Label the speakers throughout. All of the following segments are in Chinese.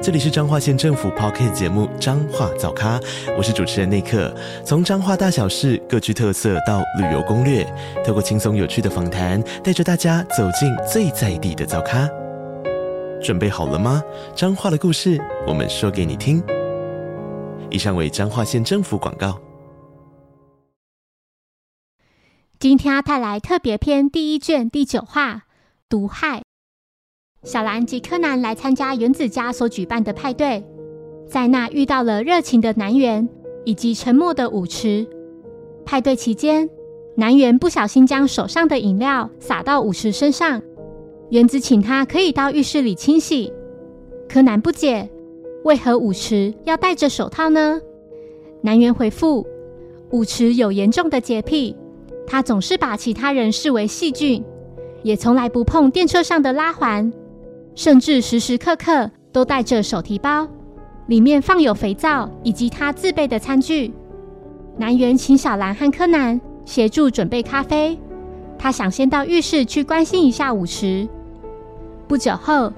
Speaker 1: 这里是彰化县政府 p o c k t 节目《彰化早咖》，我是主持人内克。从彰化大小事各具特色到旅游攻略，透过轻松有趣的访谈，带着大家走进最在地的早咖。准备好了吗？彰化的故事，我们说给你听。以上为彰化县政府广告。
Speaker 2: 今天阿泰来特别篇第一卷第九话：毒害。小兰及柯南来参加原子家所举办的派对，在那遇到了热情的南园以及沉默的舞池。派对期间，南园不小心将手上的饮料洒到舞池身上，原子请他可以到浴室里清洗。柯南不解，为何舞池要戴着手套呢？南园回复：舞池有严重的洁癖，他总是把其他人视为细菌，也从来不碰电车上的拉环。甚至时时刻刻都带着手提包，里面放有肥皂以及他自备的餐具。南园请小兰和柯南协助准备咖啡，他想先到浴室去关心一下舞池。不久后，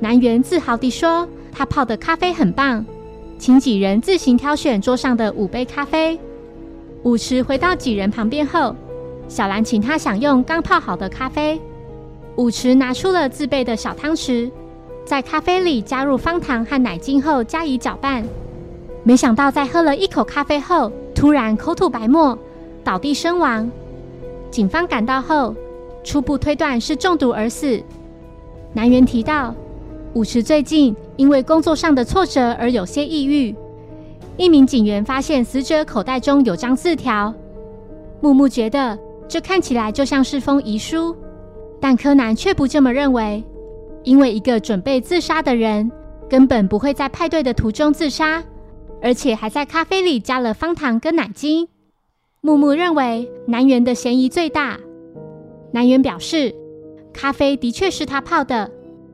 Speaker 2: 南园自豪地说：“他泡的咖啡很棒，请几人自行挑选桌上的五杯咖啡。”舞池回到几人旁边后，小兰请他享用刚泡好的咖啡。舞池拿出了自备的小汤匙，在咖啡里加入方糖和奶精后加以搅拌。没想到在喝了一口咖啡后，突然口吐白沫，倒地身亡。警方赶到后，初步推断是中毒而死。南园提到，舞池最近因为工作上的挫折而有些抑郁。一名警员发现死者口袋中有张字条，木木觉得这看起来就像是封遗书。但柯南却不这么认为，因为一个准备自杀的人根本不会在派对的途中自杀，而且还在咖啡里加了方糖跟奶精。木木认为南园的嫌疑最大。南园表示，咖啡的确是他泡的，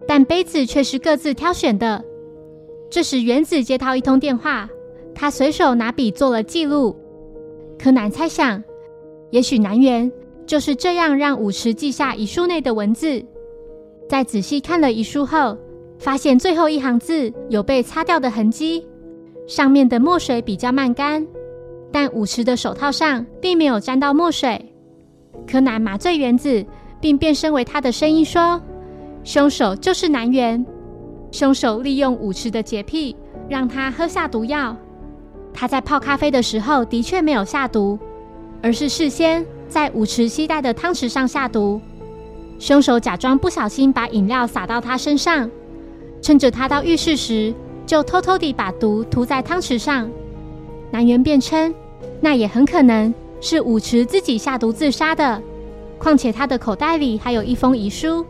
Speaker 2: 但杯子却是各自挑选的。这时原子接到一通电话，他随手拿笔做了记录。柯南猜想，也许南园。就是这样，让武池记下遗书内的文字。在仔细看了遗书后，发现最后一行字有被擦掉的痕迹，上面的墨水比较慢干，但武池的手套上并没有沾到墨水。柯南麻醉原子，并变身为他的声音说：“凶手就是南原，凶手利用武池的洁癖，让他喝下毒药。他在泡咖啡的时候的确没有下毒，而是事先。”在舞池携带的汤匙上下毒，凶手假装不小心把饮料洒到他身上，趁着他到浴室时，就偷偷地把毒涂在汤匙上。南原辩称，那也很可能是舞池自己下毒自杀的。况且他的口袋里还有一封遗书。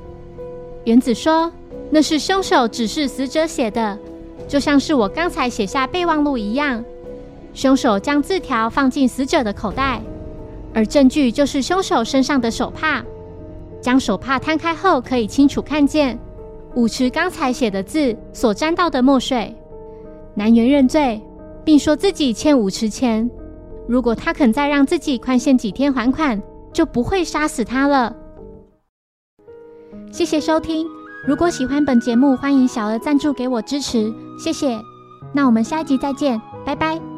Speaker 2: 原子说，那是凶手指示死者写的，就像是我刚才写下备忘录一样。凶手将字条放进死者的口袋。而证据就是凶手身上的手帕，将手帕摊开后，可以清楚看见舞池刚才写的字所沾到的墨水。南原认罪，并说自己欠舞池钱，如果他肯再让自己宽限几天还款，就不会杀死他了。谢谢收听，如果喜欢本节目，欢迎小额赞助给我支持，谢谢。那我们下一集再见，拜拜。